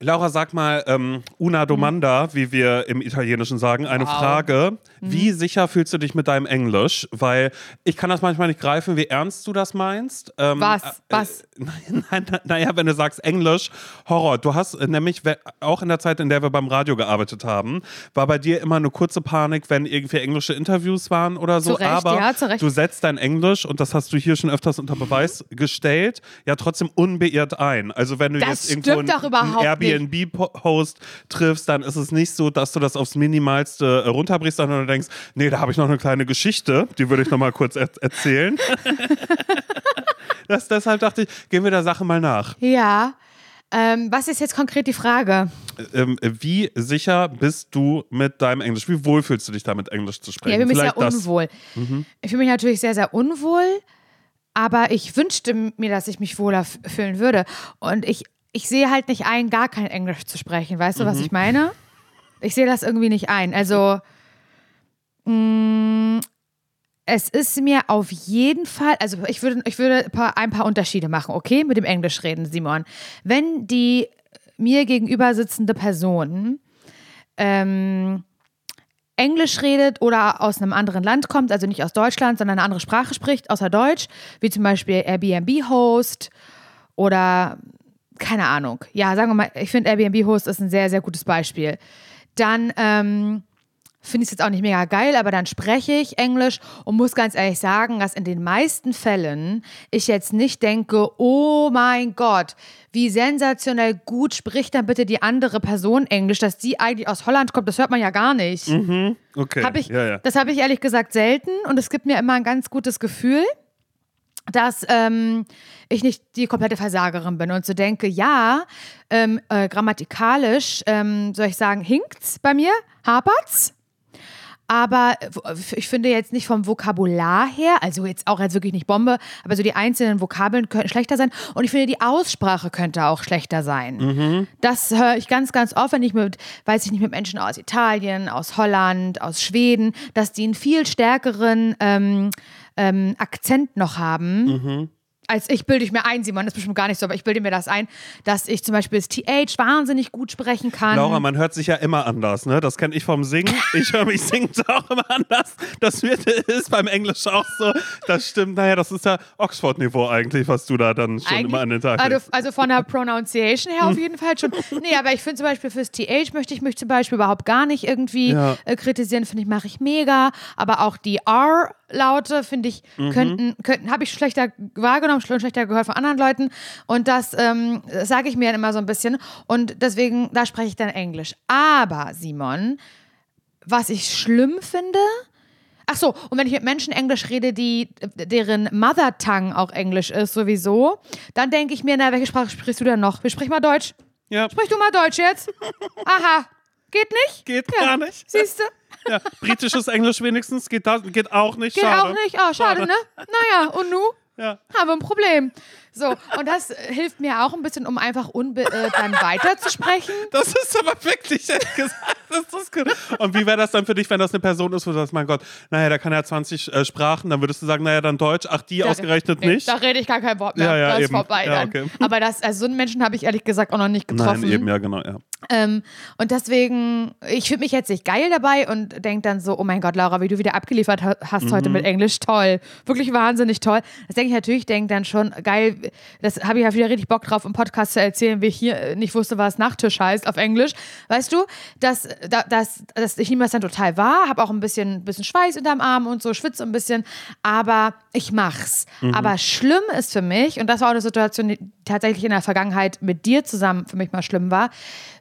Laura, sag mal, ähm, una domanda, wie wir im Italienischen sagen, eine Wow. Frage. Wie sicher fühlst du dich mit deinem Englisch? Weil ich kann das manchmal nicht greifen, wie ernst du das meinst. Ähm, Was? äh, Was? Äh, nein, nein, nein, naja, wenn du sagst Englisch, Horror. Du hast äh, nämlich, auch in der Zeit, in der wir beim Radio gearbeitet haben, war bei dir immer eine kurze Panik, wenn irgendwie englische Interviews waren oder so. Zu Recht, Aber ja, zu Recht. du setzt dein Englisch, und das hast du hier schon öfters unter Beweis gestellt, ja trotzdem unbeirrt ein. Also wenn du Das jetzt irgendwo stimmt doch überhaupt einen Airbnb-Host triffst, dann ist es nicht so, dass du das aufs Minimalste äh, runterbrichst, sondern du denkst, nee, da habe ich noch eine kleine Geschichte, die würde ich noch mal kurz er erzählen. das, deshalb dachte ich, gehen wir der Sache mal nach. Ja. Ähm, was ist jetzt konkret die Frage? Ähm, wie sicher bist du mit deinem Englisch? Wie wohl fühlst du dich damit, Englisch zu sprechen? Ja, ich fühle mich sehr das- unwohl. Ich fühle mich natürlich sehr, sehr unwohl, aber ich wünschte mir, dass ich mich wohler fühlen würde. Und ich, ich sehe halt nicht ein, gar kein Englisch zu sprechen. Weißt du, was ich meine? Ich sehe das irgendwie nicht ein. Also, mh, es ist mir auf jeden Fall, also ich würde, ich würde ein paar, ein paar Unterschiede machen, okay, mit dem Englisch reden, Simon. Wenn die mir gegenüber sitzende Person ähm, Englisch redet oder aus einem anderen Land kommt, also nicht aus Deutschland, sondern eine andere Sprache spricht, außer Deutsch, wie zum Beispiel Airbnb-Host oder keine Ahnung. Ja, sagen wir mal, ich finde Airbnb-Host ist ein sehr, sehr gutes Beispiel. Dann ähm, finde ich es jetzt auch nicht mega geil, aber dann spreche ich Englisch und muss ganz ehrlich sagen, dass in den meisten Fällen ich jetzt nicht denke, oh mein Gott, wie sensationell gut spricht dann bitte die andere Person Englisch, dass die eigentlich aus Holland kommt, das hört man ja gar nicht. Okay. Hab ich, ja, ja. Das habe ich ehrlich gesagt selten und es gibt mir immer ein ganz gutes Gefühl, dass ähm, ich nicht die komplette Versagerin bin und so denke, ja, ähm, äh, grammatikalisch, ähm, soll ich sagen, hinkt's bei mir, hapert's. Aber ich finde jetzt nicht vom Vokabular her, also jetzt auch jetzt wirklich nicht Bombe, aber so die einzelnen Vokabeln könnten schlechter sein. Und ich finde, die Aussprache könnte auch schlechter sein. Das höre ich ganz, ganz oft, wenn ich mit, weiß ich nicht, mit Menschen aus Italien, aus Holland, aus Schweden, dass die einen viel stärkeren ähm, ähm, Akzent noch haben. Als ich bilde ich mir ein, Simon, das ist bestimmt gar nicht so, aber ich bilde mir das ein, dass ich zum Beispiel das TH wahnsinnig gut sprechen kann. Laura, man hört sich ja immer anders, ne? Das kenne ich vom Singen. Ich höre mich singen auch immer anders. Das wird, ist beim Englisch auch so. Das stimmt. Naja, das ist ja Oxford-Niveau eigentlich, was du da dann schon immer an den Tag also, also von der Pronunciation her auf jeden Fall schon. Nee, aber ich finde zum Beispiel fürs TH möchte ich mich zum Beispiel überhaupt gar nicht irgendwie Ja. äh, kritisieren. Finde ich, mache ich mega. Aber auch die R-Laute, finde ich, Mhm. könnten, könnten habe ich schlechter wahrgenommen, schon schlechter gehört von anderen Leuten. Und das ähm, sage ich mir dann immer so ein bisschen. Und deswegen, da spreche ich dann Englisch. Aber, Simon, was ich schlimm finde, Ach so, und wenn ich mit Menschen Englisch rede, die deren Mother Tongue auch Englisch ist, sowieso, dann denke ich mir, na, welche Sprache sprichst du denn noch? Wir sprechen mal Deutsch. ja, Sprich du mal Deutsch jetzt? Aha. Geht nicht? geht Ja. gar nicht. Siehst du? Ja, britisches Englisch wenigstens geht, da, geht auch nicht. Geht schade. auch nicht. Ah, schade, ne? Naja, und nu? Ja. Wir ein Problem. So, und das äh, hilft mir auch ein bisschen, um einfach unbe äh, dann weiterzusprechen. Das ist aber wirklich ehrlich gesagt. Das ist gut. Und wie wäre das dann für dich, wenn das eine Person ist, wo du sagst, mein Gott, naja, der kann ja 20 äh, Sprachen, dann würdest du sagen, naja, dann Deutsch, ach, die ausgerechnet Nee, nicht. Da rede ich gar kein Wort mehr. Ja, ja, das ist vorbei Ja, dann. okay. Aber das, also so einen Menschen habe ich ehrlich gesagt auch noch nicht getroffen. Nein, eben, ja, genau, ja. Ähm, und deswegen, ich fühle mich jetzt nicht geil dabei und denke dann so, oh mein Gott, Laura, wie du wieder abgeliefert ha- hast Mhm. heute mit Englisch, toll. Wirklich wahnsinnig toll. Das denke ich natürlich, denke dann schon, geil, das habe ich ja wieder richtig Bock drauf, im Podcast zu erzählen, wie ich hier äh, nicht wusste, was Nachttisch heißt auf Englisch. Weißt du, dass, da- dass, dass ich nehme das dann total wahr, habe auch ein bisschen, bisschen Schweiß unterm Arm und so, schwitze ein bisschen, aber ich mach's. Aber schlimm ist für mich, und das war auch eine Situation, die tatsächlich in der Vergangenheit mit dir zusammen für mich mal schlimm war,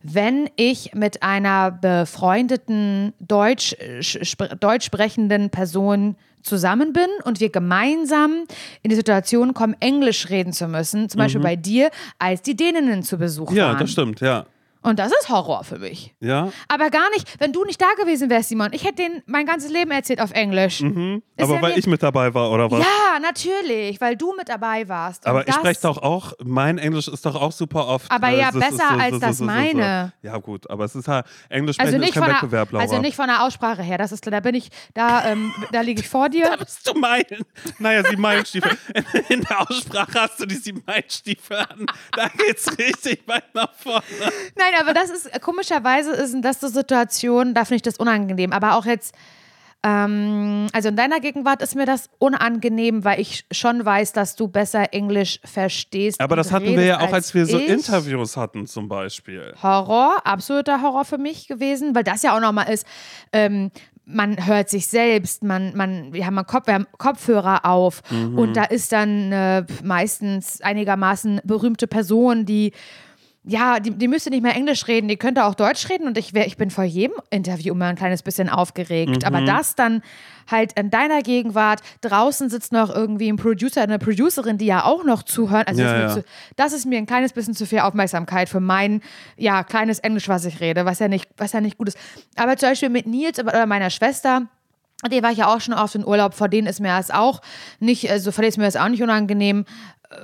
wenn ich mit einer befreundeten Deutsch, äh, deutsch sprechenden Person zusammen bin und wir gemeinsam in die Situation kommen, Englisch reden zu müssen, zum Beispiel bei dir, als die Däninnen zu Besuch Ja, waren. das stimmt, ja. Und das ist Horror für mich. Ja, Aber gar nicht, wenn du nicht da gewesen wärst, Simon. Ich hätte denen mein ganzes Leben erzählt auf Englisch. Ist aber ja weil mir- ich mit dabei war, oder was? Ja, natürlich, weil du mit dabei warst. Und Aber ich das- spreche doch auch, mein Englisch ist doch auch super oft. Aber äh, ja, so- besser so- so- als das meine. Ja, gut, aber es ist halt, Englisch Also sprechen nicht, ist kein von Wettbewerb, Laura. also nicht von der Aussprache her, das ist da bin ich, da, ähm, da liege ich vor dir. Da bist du Meilen. Naja, sieben Meilenstiefel. In, in der Aussprache hast du die sieben Meilenstiefel an. Da geht's richtig weit nach vorne. Na Nein, aber das ist, komischerweise ist das so Situation, da finde ich das unangenehm. Aber auch jetzt, ähm, also in deiner Gegenwart ist mir das unangenehm, weil ich schon weiß, dass du besser Englisch verstehst. Aber das hatten wir ja auch, als, als wir so ich. Interviews hatten zum Beispiel. Horror, absoluter Horror für mich gewesen, weil das ja auch nochmal ist, ähm, man hört sich selbst, man, man, wir haben, Kopf, wir haben Kopfhörer auf Mhm. und da ist dann äh, meistens einigermaßen berühmte Person, die ja, die, die müsste nicht mehr Englisch reden, die könnte auch Deutsch reden und ich, wär, ich bin vor jedem Interview immer ein kleines bisschen aufgeregt. Aber das dann halt in deiner Gegenwart, draußen sitzt noch irgendwie ein Producer, eine Producerin, die ja auch noch zuhören. Also Ja, das, ist ja. mir zu, das ist mir ein kleines bisschen zu viel Aufmerksamkeit für mein, ja, kleines Englisch, was ich rede, was ja nicht, was ja nicht gut ist. Aber zum Beispiel mit Nils oder meiner Schwester, die war ich ja auch schon oft in Urlaub, vor denen ist mir das auch nicht, also vor denen ist mir das auch nicht unangenehm,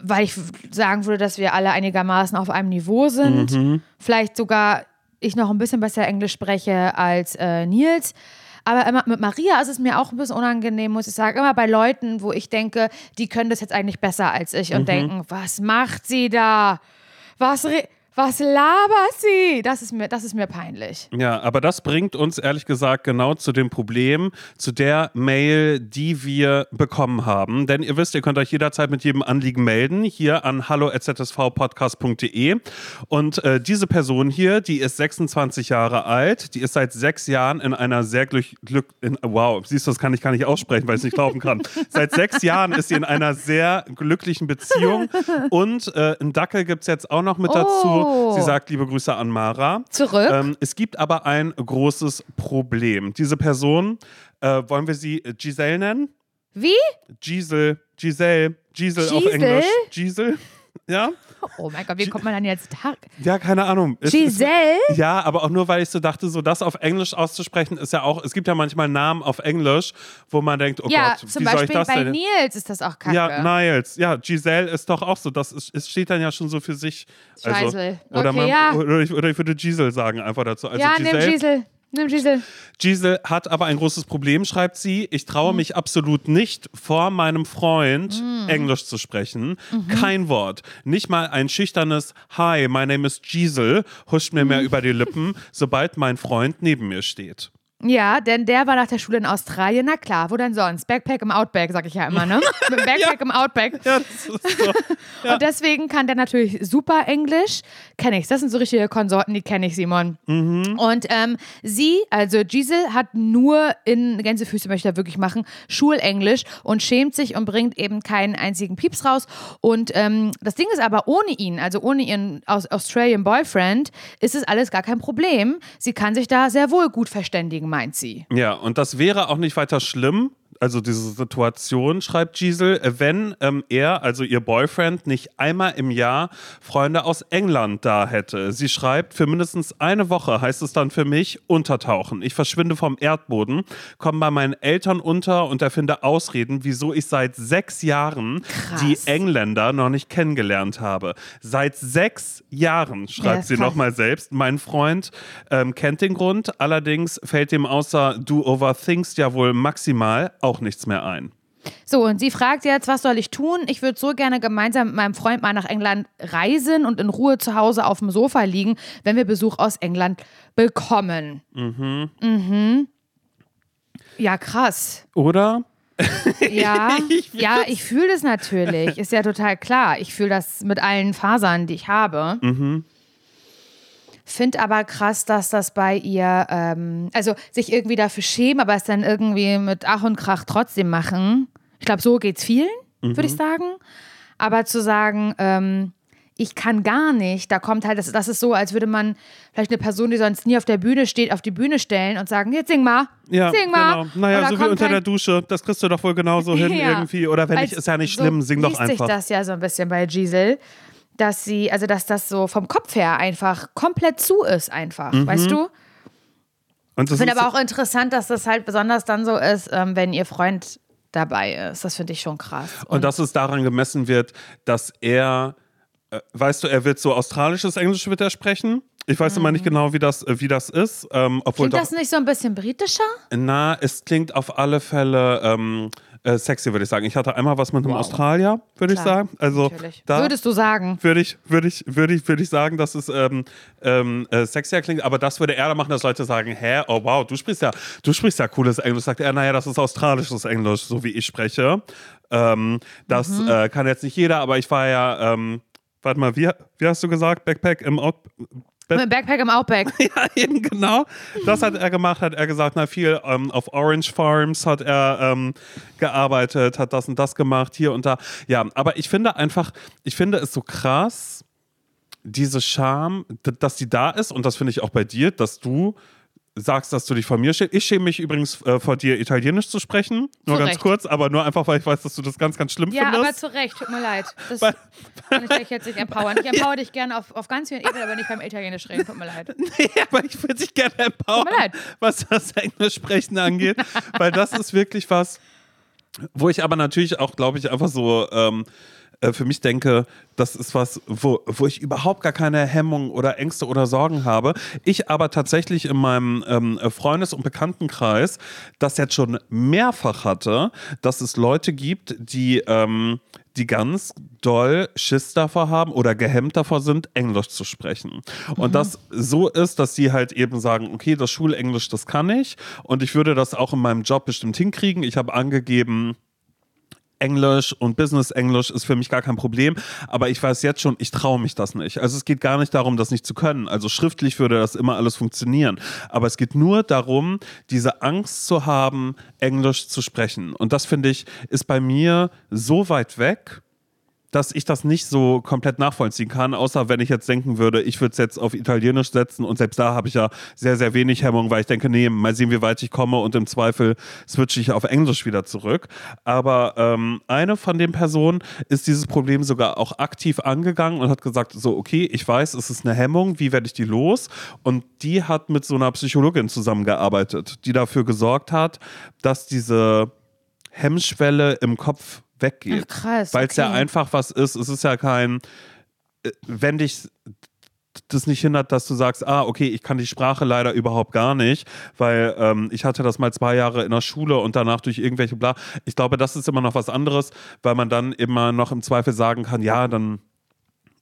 weil ich sagen würde, dass wir alle einigermaßen auf einem Niveau sind. Vielleicht sogar ich noch ein bisschen besser Englisch spreche als äh, Nils. Aber immer mit Maria ist es mir auch ein bisschen unangenehm, muss ich sagen. Immer bei Leuten, wo ich denke, die können das jetzt eigentlich besser als ich und denken, was macht sie da? Was, re- was labert sie? Das ist mir, das ist mir peinlich. Ja, aber das bringt uns ehrlich gesagt genau zu dem Problem, zu der Mail, die wir bekommen haben. Denn ihr wisst, ihr könnt euch jederzeit mit jedem Anliegen melden, hier an hallo.zsvpodcast.de. Und äh, diese Person hier, die ist 26 Jahre alt, die ist seit sechs Jahren in einer sehr glück, glück in, wow, siehst du, das kann ich gar nicht aussprechen, weil ich es nicht glauben kann. seit sechs Jahren ist sie in einer sehr glücklichen Beziehung und äh, einen Dackel gibt es jetzt auch noch mit dazu. Oh. Sie sagt liebe Grüße an Mara. Zurück. Ähm, es gibt aber ein großes Problem. Diese Person, äh, wollen wir sie Giselle nennen? Wie? Giselle, Giselle, Giselle auf Giselle? Englisch. Giselle? Ja? Oh mein Gott, wie kommt man dann jetzt da? Ja, keine Ahnung. Es- Giselle? Es, ja, aber auch nur, weil ich so dachte, so das auf Englisch auszusprechen ist ja auch, es gibt ja manchmal Namen auf Englisch, wo man denkt, oh ja, Gott, zum wie soll ich Beispiel das bei denn? Nils ist das auch kacke. Ja, Niles. Ja, Giselle ist doch auch so. Das ist, es steht dann ja schon so für sich. Also, Scheisel. oder, Okay, man, ja. oder, ich, oder ich würde Giselle sagen einfach dazu. Also ja, nimm Giselle, Giselle. Nimm Giselle. Giselle hat aber ein großes Problem, schreibt sie. Ich traue Mhm. mich absolut nicht, vor meinem Freund Mhm. Englisch zu sprechen. Kein Wort. Nicht mal ein schüchternes Hi, my name is Giselle huscht mir mehr Mhm. über die Lippen, sobald mein Freund neben mir steht. Ja, denn der war nach der Schule in Australien. Na klar, wo denn sonst? Backpack im Outback, sag ich ja immer, ne? Backpack im Outback. Ja, das ist so. Und deswegen kann der natürlich super Englisch. Kenne ich. Das sind so richtige Konsorten, die kenne ich, Simon. Mhm. Und ähm, sie, also Giselle, hat nur in Gänsefüße, möchte er wirklich machen, Schulenglisch und schämt sich und bringt eben keinen einzigen Pieps raus. Und ähm, das Ding ist aber, ohne ihn, also ohne ihren Aus Australian Boyfriend, ist es alles gar kein Problem. Sie kann sich da sehr wohl gut verständigen, meint sie. Ja, und das wäre auch nicht weiter schlimm. Also diese Situation, schreibt Giselle, wenn ähm, er, also ihr Boyfriend, nicht einmal im Jahr Freunde aus England da hätte. Sie schreibt, für mindestens eine Woche heißt es dann für mich untertauchen. Ich verschwinde vom Erdboden, komme bei meinen Eltern unter und erfinde Ausreden, wieso ich seit sechs Jahren die Engländer noch nicht kennengelernt habe. Seit sechs Jahren, schreibt ist sie krass. nochmal selbst. Mein Freund ähm, kennt den Grund, allerdings fällt ihm außer du overthinkst ja wohl maximal auch nichts mehr ein. So, und sie fragt jetzt, was soll ich tun? Ich würde so gerne gemeinsam mit meinem Freund mal nach England reisen und in Ruhe zu Hause auf dem Sofa liegen, wenn wir Besuch aus England bekommen. Mhm. Mhm. Ja, krass. Oder? Ja, ja, ich fühle das natürlich. Ist ja total klar. Ich fühle das mit allen Fasern, die ich habe. Find aber krass, dass das bei ihr, ähm, also sich irgendwie dafür schämen, aber es dann irgendwie mit Ach und Krach trotzdem machen. Ich glaube, so geht's vielen, würde ich sagen. Aber zu sagen, ähm, ich kann gar nicht, da kommt halt, das, das ist so, als würde man vielleicht eine Person, die sonst nie auf der Bühne steht, auf die Bühne stellen und sagen, jetzt sing mal, Ja, sing mal. genau. Naja, Oder so wie unter der halt- Dusche. Das kriegst du doch wohl genauso hin Ja. irgendwie. Oder wenn nicht, ist ja nicht so schlimm, sing doch einfach. sich das ja so ein bisschen bei Giselle, dass sie, also dass das so vom Kopf her einfach komplett zu ist, einfach, Mhm. weißt du? Und Ich finde aber auch interessant, dass das halt besonders dann so ist, ähm, wenn ihr Freund dabei ist. Das finde ich schon krass. Und dass es daran gemessen wird, dass er, äh, weißt du, er wird so australisches Englisch wird er sprechen Ich weiß immer nicht genau, wie das, äh, wie das ist. Ähm, obwohl Klingt das nicht so ein bisschen britischer? Na, es klingt auf alle Fälle ähm, äh, sexy, würde ich sagen. Ich hatte einmal was mit einem Australier, würde ich sagen. Also Würdest du sagen? würde ich, würde ich, würde ich, würde ich sagen, dass es ähm, ähm, äh, sexier klingt, aber das würde er da machen, dass Leute sagen, hä, oh wow, du sprichst ja, du sprichst ja cooles Englisch. Sagt er, naja, das ist australisches Englisch, so wie ich spreche. Ähm, das Mhm. äh, kann jetzt nicht jeder, aber ich war ja, ähm, warte mal, wie, wie hast du gesagt? Backpack im Out Mit dem Backpack im Outback. ja, eben genau. Das hat er gemacht, hat er gesagt, na viel ähm, auf Orange Farms hat er ähm, gearbeitet, hat das und das gemacht, hier und da. Ja, aber ich finde einfach, ich finde es so krass, diese Scham, dass die da ist und das finde ich auch bei dir, dass du sagst, dass du dich vor mir schämst. Ich schäme mich übrigens äh, vor dir, Italienisch zu sprechen. Nur Zu ganz Recht. kurz, aber nur einfach, weil ich weiß, dass du das ganz, ganz schlimm Ja, aber findest. zu Recht, tut mir leid. Das Weil- kann ich dich jetzt nicht empowern. Ich empower dich gerne auf, auf ganz vielen Ebenen, aber nicht beim Italienisch reden, tut mir leid. Nee, aber ich würde dich gerne empowern, Tut mir leid. was das Englisch sprechen angeht, weil das ist wirklich was, wo ich aber natürlich auch, glaube ich, einfach so ähm, äh, für mich denke, das ist was, wo, wo ich überhaupt gar keine Hemmungen oder Ängste oder Sorgen habe. Ich aber tatsächlich in meinem ähm, Freundes- und Bekanntenkreis das jetzt schon mehrfach hatte, dass es Leute gibt, die, ähm, die ganz doll Schiss davor haben oder gehemmt davor sind, Englisch zu sprechen. Und das so ist, dass sie halt eben sagen, okay, das Schulenglisch, das kann ich und ich würde das auch in meinem Job bestimmt hinkriegen. Ich habe angegeben, Englisch und Business Englisch ist für mich gar kein Problem, aber ich weiß jetzt schon, ich traue mich das nicht. Also es geht gar nicht darum, das nicht zu können. Also schriftlich würde das immer alles funktionieren, aber es geht nur darum, diese Angst zu haben, Englisch zu sprechen. Und das finde ich ist bei mir so weit weg, dass ich das nicht so komplett nachvollziehen kann, außer wenn ich jetzt denken würde, ich würde es jetzt auf Italienisch setzen und selbst da habe ich ja sehr, sehr wenig Hemmung, weil ich denke, nee, mal sehen, wie weit ich komme und im Zweifel switche ich auf Englisch wieder zurück. Aber ähm, eine von den Personen ist dieses Problem sogar auch aktiv angegangen und hat gesagt, so, okay, ich weiß, es ist eine Hemmung, wie werde ich die los? Und die hat mit so einer Psychologin zusammengearbeitet, die dafür gesorgt hat, dass diese Hemmschwelle im Kopf weggeht. Weil es ja okay. einfach was ist. Es ist ja kein, äh, wenn dich das nicht hindert, dass du sagst, ah, okay, ich kann die Sprache leider überhaupt gar nicht, weil ähm, ich hatte das mal zwei Jahre in der Schule und danach durch irgendwelche bla. Ich glaube, das ist immer noch was anderes, weil man dann immer noch im Zweifel sagen kann, ja, dann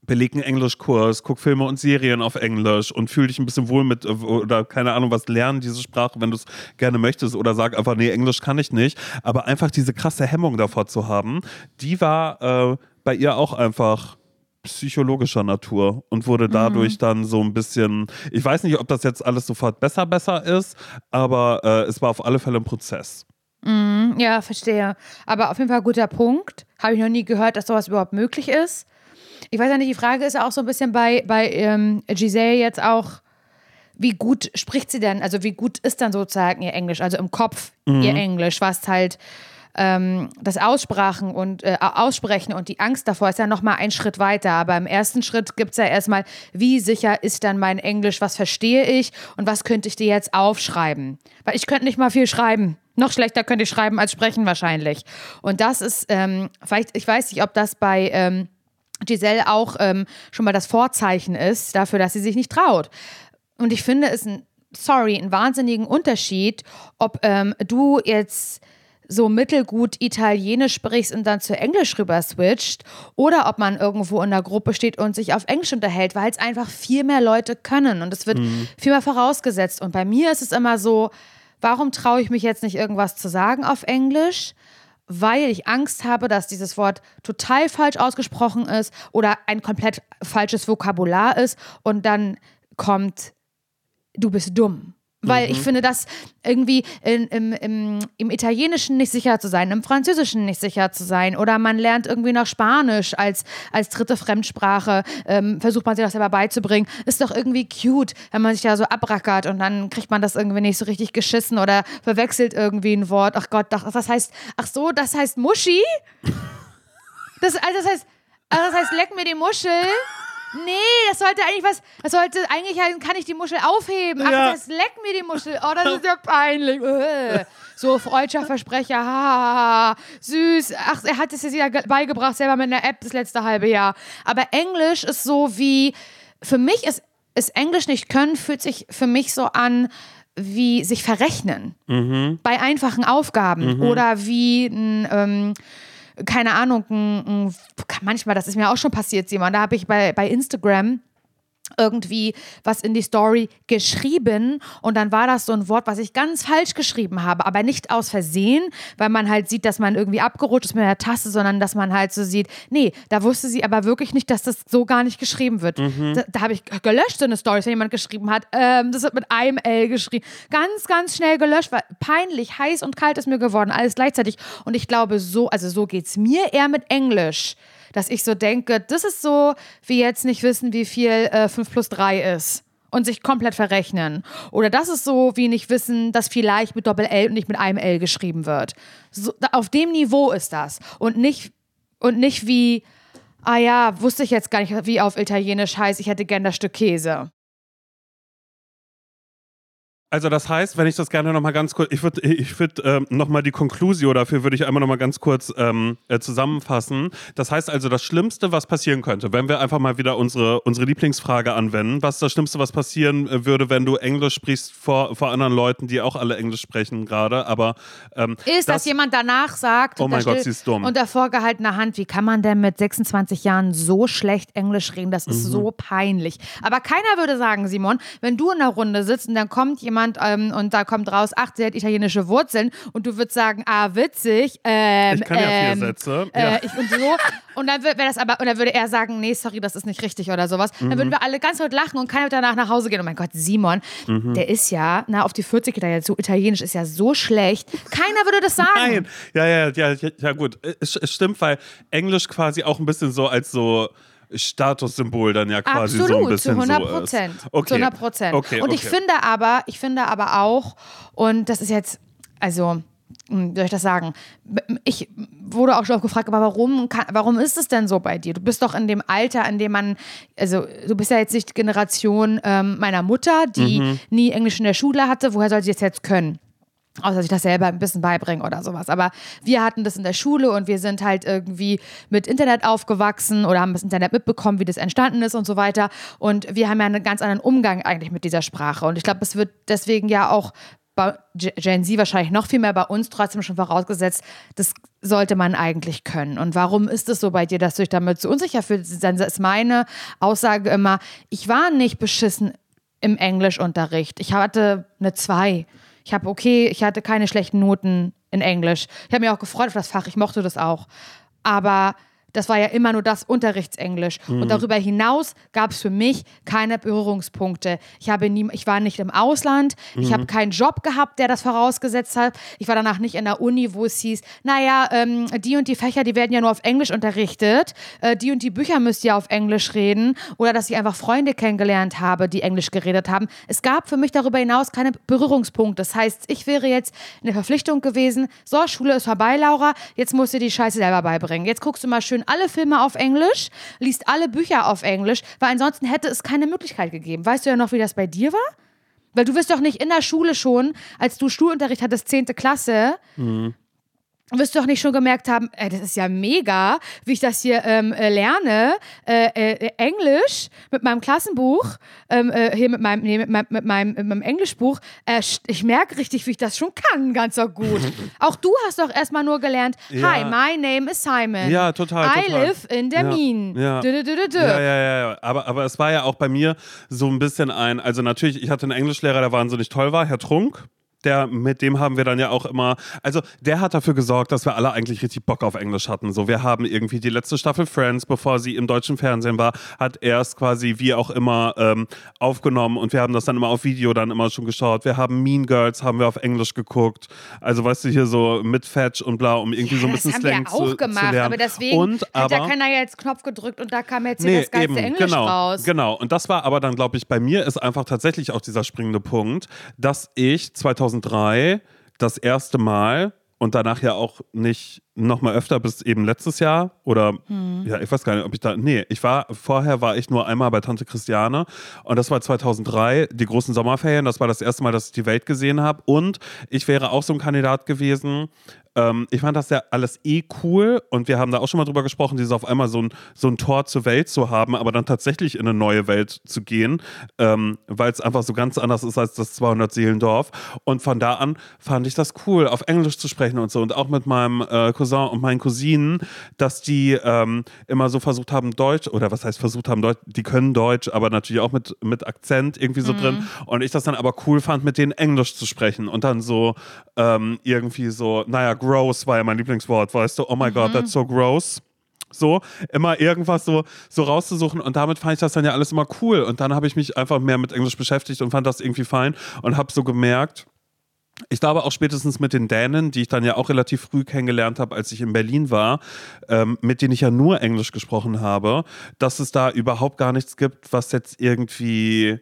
beleg einen Englischkurs, guck Filme und Serien auf Englisch und fühl dich ein bisschen wohl mit äh, oder keine Ahnung was lernen diese Sprache, wenn du es gerne möchtest oder sag einfach nee Englisch kann ich nicht, aber einfach diese krasse Hemmung davor zu haben, die war äh, bei ihr auch einfach psychologischer Natur und wurde dadurch dann so ein bisschen, ich weiß nicht, ob das jetzt alles sofort besser besser ist, aber äh, es war auf alle Fälle ein Prozess. Ja, verstehe. Aber auf jeden Fall guter Punkt. Habe ich noch nie gehört, dass sowas überhaupt möglich ist. Ich weiß ja nicht, die Frage ist ja auch so ein bisschen bei, bei ähm, Giselle jetzt auch, wie gut spricht sie denn? Also wie gut ist dann sozusagen ihr Englisch? Also im Kopf ihr Englisch, was halt ähm, das Aussprachen und äh, Aussprechen und die Angst davor ist ja nochmal ein Schritt weiter. Aber im ersten Schritt gibt es ja erstmal, wie sicher ist dann mein Englisch, was verstehe ich und was könnte ich dir jetzt aufschreiben? Weil ich könnte nicht mal viel schreiben. Noch schlechter könnte ich schreiben als sprechen wahrscheinlich. Und das ist, ähm, vielleicht, ich weiß nicht, ob das bei ähm, Giselle auch ähm, schon mal das Vorzeichen ist dafür, dass sie sich nicht traut. Und ich finde es ein, sorry, einen wahnsinnigen Unterschied, ob ähm, du jetzt so mittelgut Italienisch sprichst und dann zu Englisch rüber switcht oder ob man irgendwo in der Gruppe steht und sich auf Englisch unterhält, weil es einfach viel mehr Leute können und es wird viel mehr vorausgesetzt. Und bei mir ist es immer so, warum traue ich mich jetzt nicht irgendwas zu sagen auf Englisch? Weil ich Angst habe, dass dieses Wort total falsch ausgesprochen ist oder ein komplett falsches Vokabular ist und dann kommt, du bist dumm. Weil ich finde, das irgendwie in, im, im, im Italienischen nicht sicher zu sein, im Französischen nicht sicher zu sein oder man lernt irgendwie noch Spanisch als, als dritte Fremdsprache, ähm, versucht man sich das selber beizubringen, ist doch irgendwie cute, wenn man sich da so abrackert und dann kriegt man das irgendwie nicht so richtig geschissen oder verwechselt irgendwie ein Wort. Ach Gott, ach, das heißt, ach so, das heißt Muschi? Das, also das heißt, also das heißt, leck mir die Muschel. Nee, das sollte eigentlich was, das sollte eigentlich heißen, kann ich die Muschel aufheben. Ach, Ja. das leck mir die Muschel. Oh, das ist ja peinlich. Äh. So, freudscher Versprecher, ha, süß. Ach, er hat es jetzt wieder ge- beigebracht, selber mit einer App das letzte halbe Jahr. Aber Englisch ist so wie, für mich ist es Englisch nicht können, fühlt sich für mich so an, wie sich verrechnen Mhm. bei einfachen Aufgaben oder wie ein, ähm, keine Ahnung, manchmal, das ist mir auch schon passiert, Simon, da habe ich bei, bei Instagram irgendwie was in die Story geschrieben. Und dann war das so ein Wort, was ich ganz falsch geschrieben habe, aber nicht aus Versehen, weil man halt sieht, dass man irgendwie abgerutscht ist mit der Taste, sondern dass man halt so sieht, nee, da wusste sie aber wirklich nicht, dass das so gar nicht geschrieben wird. Da, da habe ich gelöscht so eine Story, wenn jemand geschrieben hat, ähm, das wird mit einem L geschrieben. Ganz, ganz schnell gelöscht, weil peinlich, heiß und kalt ist mir geworden, alles gleichzeitig. Und ich glaube so, also so geht es mir eher mit Englisch dass ich so denke, das ist so, wie jetzt nicht wissen, wie viel äh, 5 plus 3 ist und sich komplett verrechnen. Oder das ist so, wie nicht wissen, dass vielleicht mit Doppel-L und nicht mit einem L geschrieben wird. So, auf dem Niveau ist das. Und nicht, und nicht wie, ah ja, wusste ich jetzt gar nicht, wie auf Italienisch heißt, ich hätte gern das Stück Käse. Also das heißt, wenn ich das gerne nochmal ganz kurz, ich würde ich würd, ähm, nochmal die Conclusio dafür würde ich einmal nochmal ganz kurz ähm, äh, zusammenfassen. Das heißt also, das Schlimmste, was passieren könnte, wenn wir einfach mal wieder unsere, unsere Lieblingsfrage anwenden, was ist das Schlimmste, was passieren äh, würde, wenn du Englisch sprichst vor, vor anderen Leuten, die auch alle Englisch sprechen gerade, aber ähm, Ist, dass jemand danach sagt, Oh mein Gott, sie ist dumm. unter vorgehaltener Hand, wie kann man denn mit 26 Jahren so schlecht Englisch reden? Das Mhm. ist so peinlich. Aber keiner würde sagen, Simon, wenn du in der Runde sitzt und dann kommt jemand ähm, und da kommt raus, ach, der hat italienische Wurzeln und du würdest sagen, ah, witzig, ähm, Ich kann ja vier ähm, Sätze, Äh, ja. ich, und so. Und dann wäre das aber, und dann würde er sagen, nee, sorry, das ist nicht richtig oder sowas. Dann Mhm. würden wir alle ganz laut lachen und keiner wird danach nach Hause gehen. Oh mein Gott, Simon, Mhm. der ist ja, na, auf die 40 geht er jetzt so, italienisch ist ja so schlecht. Keiner würde das sagen. Nein, ja, ja, ja, ja, ja gut. Es, es stimmt, weil Englisch quasi auch ein bisschen so als so Statussymbol dann ja quasi so ein Absolut, bisschen zu 100 so ist. Prozent. Okay. Zu 100 Prozent. Okay, und ich okay. finde aber, ich finde aber auch, und das ist jetzt, also, hm, wie soll ich das sagen? Ich wurde auch schon oft gefragt, aber warum, kann, warum ist es denn so bei dir? Du bist doch in dem Alter, in dem man, also du bist ja jetzt nicht Generation ähm, meiner Mutter, die Mhm. nie Englisch in der Schule hatte. Woher soll sie das jetzt können? Außer dass ich das selber ein bisschen beibringe oder sowas. Aber wir hatten das in der Schule und wir sind halt irgendwie mit Internet aufgewachsen oder haben das Internet mitbekommen, wie das entstanden ist und so weiter. Und wir haben ja einen ganz anderen Umgang eigentlich mit dieser Sprache. Und ich glaube, es wird deswegen ja auch bei Ge- Gen Z wahrscheinlich noch viel mehr bei uns trotzdem schon vorausgesetzt, das sollte man eigentlich können. Und warum ist es so bei dir, dass du dich damit so unsicher fühlst? Dann ist meine Aussage immer, ich war nicht beschissen im Englischunterricht. Ich hatte eine 2. Ich habe okay, ich hatte keine schlechten Noten in Englisch. Ich habe mich auch gefreut auf das Fach, ich mochte das auch. Aber das war ja immer nur das Unterrichtsenglisch. Und darüber hinaus gab es für mich keine Berührungspunkte. Ich, habe nie, ich war nicht im Ausland, ich habe keinen Job gehabt, der das vorausgesetzt hat. Ich war danach nicht in der Uni, wo es hieß, naja, ähm, die und die Fächer, die werden ja nur auf Englisch unterrichtet. Äh, die und die Bücher müsst ihr auf Englisch reden. Oder dass ich einfach Freunde kennengelernt habe, die Englisch geredet haben. Es gab für mich darüber hinaus keine Berührungspunkte. Das heißt, ich wäre jetzt in der Verpflichtung gewesen, so, Schule ist vorbei, Laura, jetzt musst du die Scheiße selber beibringen. Jetzt guckst du mal schön alle Filme auf Englisch, liest alle Bücher auf Englisch, weil ansonsten hätte es keine Möglichkeit gegeben. Weißt du ja noch, wie das bei dir war? Weil du wirst doch nicht in der Schule schon, als du Schulunterricht hattest, 10. Klasse, wirst du doch nicht schon gemerkt haben, ey, das ist ja mega, wie ich das hier ähm, äh, lerne, äh, äh, Englisch mit meinem Klassenbuch, ähm, äh, hier mit meinem, nee, mit meinem, mit meinem, mit meinem Englischbuch. Äh, ich merke richtig, wie ich das schon kann, ganz so gut. Auch du hast doch erstmal nur gelernt, Ja. hi, my name is Simon. Ja, total, I total. live in der Ja, Mine. ja. Dü, dü. Ja, ja, ja, ja. Aber, aber es war ja auch bei mir so ein bisschen ein, also natürlich, ich hatte einen Englischlehrer, der wahnsinnig toll war, Herr Trunk. Der, mit dem haben wir dann ja auch immer, also der hat dafür gesorgt, dass wir alle eigentlich richtig Bock auf Englisch hatten. So, wir haben irgendwie die letzte Staffel Friends, bevor sie im deutschen Fernsehen war, hat er es quasi wie auch immer ähm, aufgenommen und wir haben das dann immer auf Video dann immer schon geschaut. Wir haben Mean Girls, haben wir auf Englisch geguckt. Also weißt du, hier so mit Fetch und bla, um irgendwie so ein das bisschen haben Slang wir auch zu, gemacht, zu lernen. aber deswegen und, hat aber, da keiner jetzt Knopf gedrückt und da kam jetzt hier das geilste Englisch genau, raus. Genau. Und das war aber dann, glaube ich, bei mir ist einfach tatsächlich auch dieser springende Punkt, dass ich 2003 das erste Mal und danach ja auch nicht noch mal öfter bis eben letztes Jahr oder hm. ja, ich weiß gar nicht, ob ich da nee, ich war vorher war ich nur einmal bei Tante Christiane und das war 2003, die großen Sommerferien, das war das erste Mal, dass ich die Welt gesehen habe und ich wäre auch so ein Kandidat gewesen, ähm, ich fand das ja alles eh cool und wir haben da auch schon mal drüber gesprochen, dieses auf einmal so ein, so ein Tor zur Welt zu haben, aber dann tatsächlich in eine neue Welt zu gehen, ähm, weil es einfach so ganz anders ist als das 200-Seelendorf. Und von da an fand ich das cool, auf Englisch zu sprechen und so. Und auch mit meinem äh, Cousin und meinen Cousinen, dass die ähm, immer so versucht haben, Deutsch, oder was heißt versucht haben, Deutsch, die können Deutsch, aber natürlich auch mit, mit Akzent irgendwie so mhm. drin. Und ich das dann aber cool fand, mit denen Englisch zu sprechen und dann so ähm, irgendwie so, naja, gross war ja mein Lieblingswort, weißt du, oh my mhm. god, that's so gross. So, immer irgendwas so, so rauszusuchen und damit fand ich das dann ja alles immer cool. Und dann habe ich mich einfach mehr mit Englisch beschäftigt und fand das irgendwie fein und habe so gemerkt, ich glaube auch spätestens mit den Dänen, die ich dann ja auch relativ früh kennengelernt habe, als ich in Berlin war, ähm, mit denen ich ja nur Englisch gesprochen habe, dass es da überhaupt gar nichts gibt, was jetzt irgendwie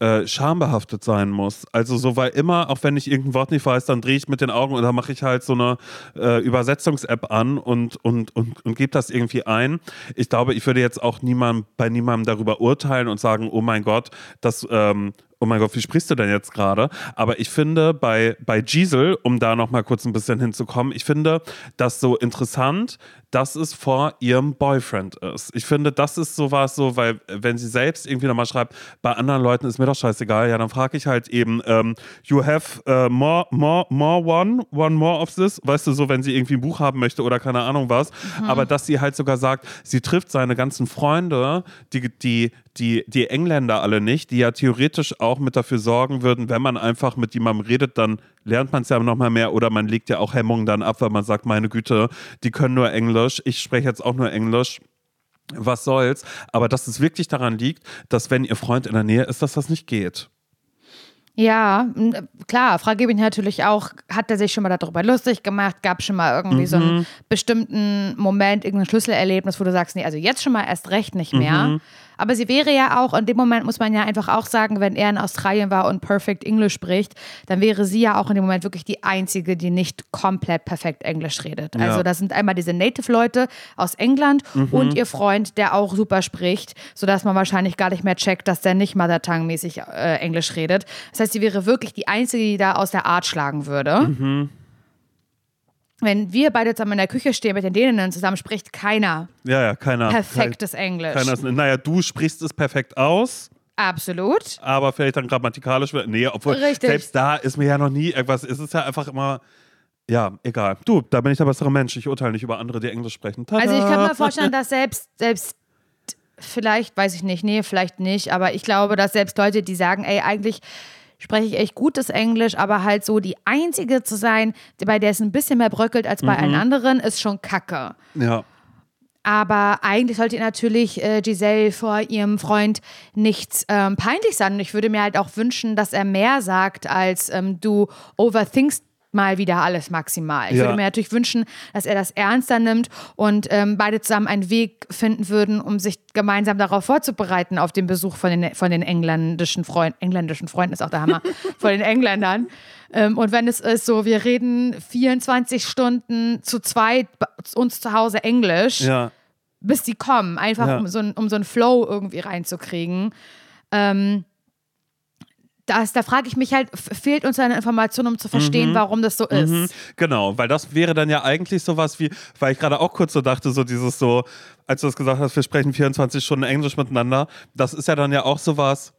äh, schambehaftet sein muss. Also so, weil immer, auch wenn ich irgendein Wort nicht weiß, dann drehe ich mit den Augen und dann mache ich halt so eine äh, Übersetzungs-App an und, und, und, und gebe das irgendwie ein. Ich glaube, ich würde jetzt auch niemand, bei niemandem darüber urteilen und sagen, oh mein Gott, das ähm, oh mein Gott, wie sprichst du denn jetzt gerade? Aber ich finde bei, bei Giesel, um da nochmal kurz ein bisschen hinzukommen, ich finde das so interessant, dass es vor ihrem Boyfriend ist. Ich finde, das ist sowas so, weil wenn sie selbst irgendwie nochmal schreibt, bei anderen Leuten ist mir doch scheißegal, ja, dann frage ich halt eben, ähm, you have uh, more, more, more one, one more of this, weißt du, so, wenn sie irgendwie ein Buch haben möchte oder keine Ahnung was. Mhm. Aber dass sie halt sogar sagt, sie trifft seine ganzen Freunde, die, die, die, die Engländer alle nicht, die ja theoretisch auch mit dafür sorgen würden, wenn man einfach mit jemandem redet, dann lernt man es ja nochmal mehr oder man legt ja auch Hemmungen dann ab, weil man sagt, meine Güte, die können nur Englisch, ich spreche jetzt auch nur Englisch was soll's. Aber dass es wirklich daran liegt, dass wenn ihr Freund in der Nähe ist, dass das nicht geht. Ja, klar, frage ich mich natürlich auch, hat er sich schon mal darüber lustig gemacht? Gab es schon mal irgendwie mhm. so einen mhm. bestimmten Moment, irgendein Schlüsselerlebnis, wo du sagst, nee, also jetzt schon mal erst recht nicht mehr. Mhm. Aber sie wäre ja auch, in dem Moment muss man ja einfach auch sagen, wenn er in Australien war und perfekt Englisch spricht, dann wäre sie ja auch in dem Moment wirklich die Einzige, die nicht komplett perfekt Englisch redet. Ja. Also das sind einmal diese Native-Leute aus England mhm. und ihr Freund, der auch super spricht, sodass man wahrscheinlich gar nicht mehr checkt, dass der nicht Mother Tongue-mäßig äh, Englisch redet. Das heißt, sie wäre wirklich die Einzige, die da aus der Art schlagen würde. Mhm wenn wir beide zusammen in der Küche stehen mit den Dänen zusammen, spricht keiner. Ja, ja, keiner. Perfektes kein, Englisch. Keiner, naja, du sprichst es perfekt aus. Absolut. Aber vielleicht dann grammatikalisch. Nee, obwohl Richtig. selbst da ist mir ja noch nie irgendwas. Es ist ja einfach immer. Ja, egal. Du, da bin ich der bessere Mensch. Ich urteile nicht über andere, die Englisch sprechen. Tada. Also ich kann mir vorstellen, dass selbst, selbst vielleicht, weiß ich nicht, nee, vielleicht nicht, aber ich glaube, dass selbst Leute, die sagen, ey, eigentlich spreche ich echt gutes Englisch, aber halt so die Einzige zu sein, bei der es ein bisschen mehr bröckelt als bei mhm. allen anderen, ist schon kacke. Ja. Aber eigentlich sollte natürlich äh, Giselle vor ihrem Freund nichts ähm, peinlich sein. Und ich würde mir halt auch wünschen, dass er mehr sagt, als ähm, du overthinkst mal wieder alles maximal. Ich ja. würde mir natürlich wünschen, dass er das ernster nimmt und ähm, beide zusammen einen Weg finden würden, um sich gemeinsam darauf vorzubereiten, auf den Besuch von den, von den engländischen Freunden. Engländischen Freunden ist auch der Hammer. von den Engländern. Ähm, und wenn es ist so, wir reden 24 Stunden zu zweit uns zu Hause Englisch, ja. bis die kommen, einfach ja. um, so ein, um so einen Flow irgendwie reinzukriegen. Ähm, das, da frage ich mich halt, fehlt uns eine Information, um zu verstehen, mhm. warum das so ist. Mhm. Genau, weil das wäre dann ja eigentlich sowas wie, weil ich gerade auch kurz so dachte, so dieses so, als du das gesagt hast, wir sprechen 24 Stunden Englisch miteinander, das ist ja dann ja auch sowas,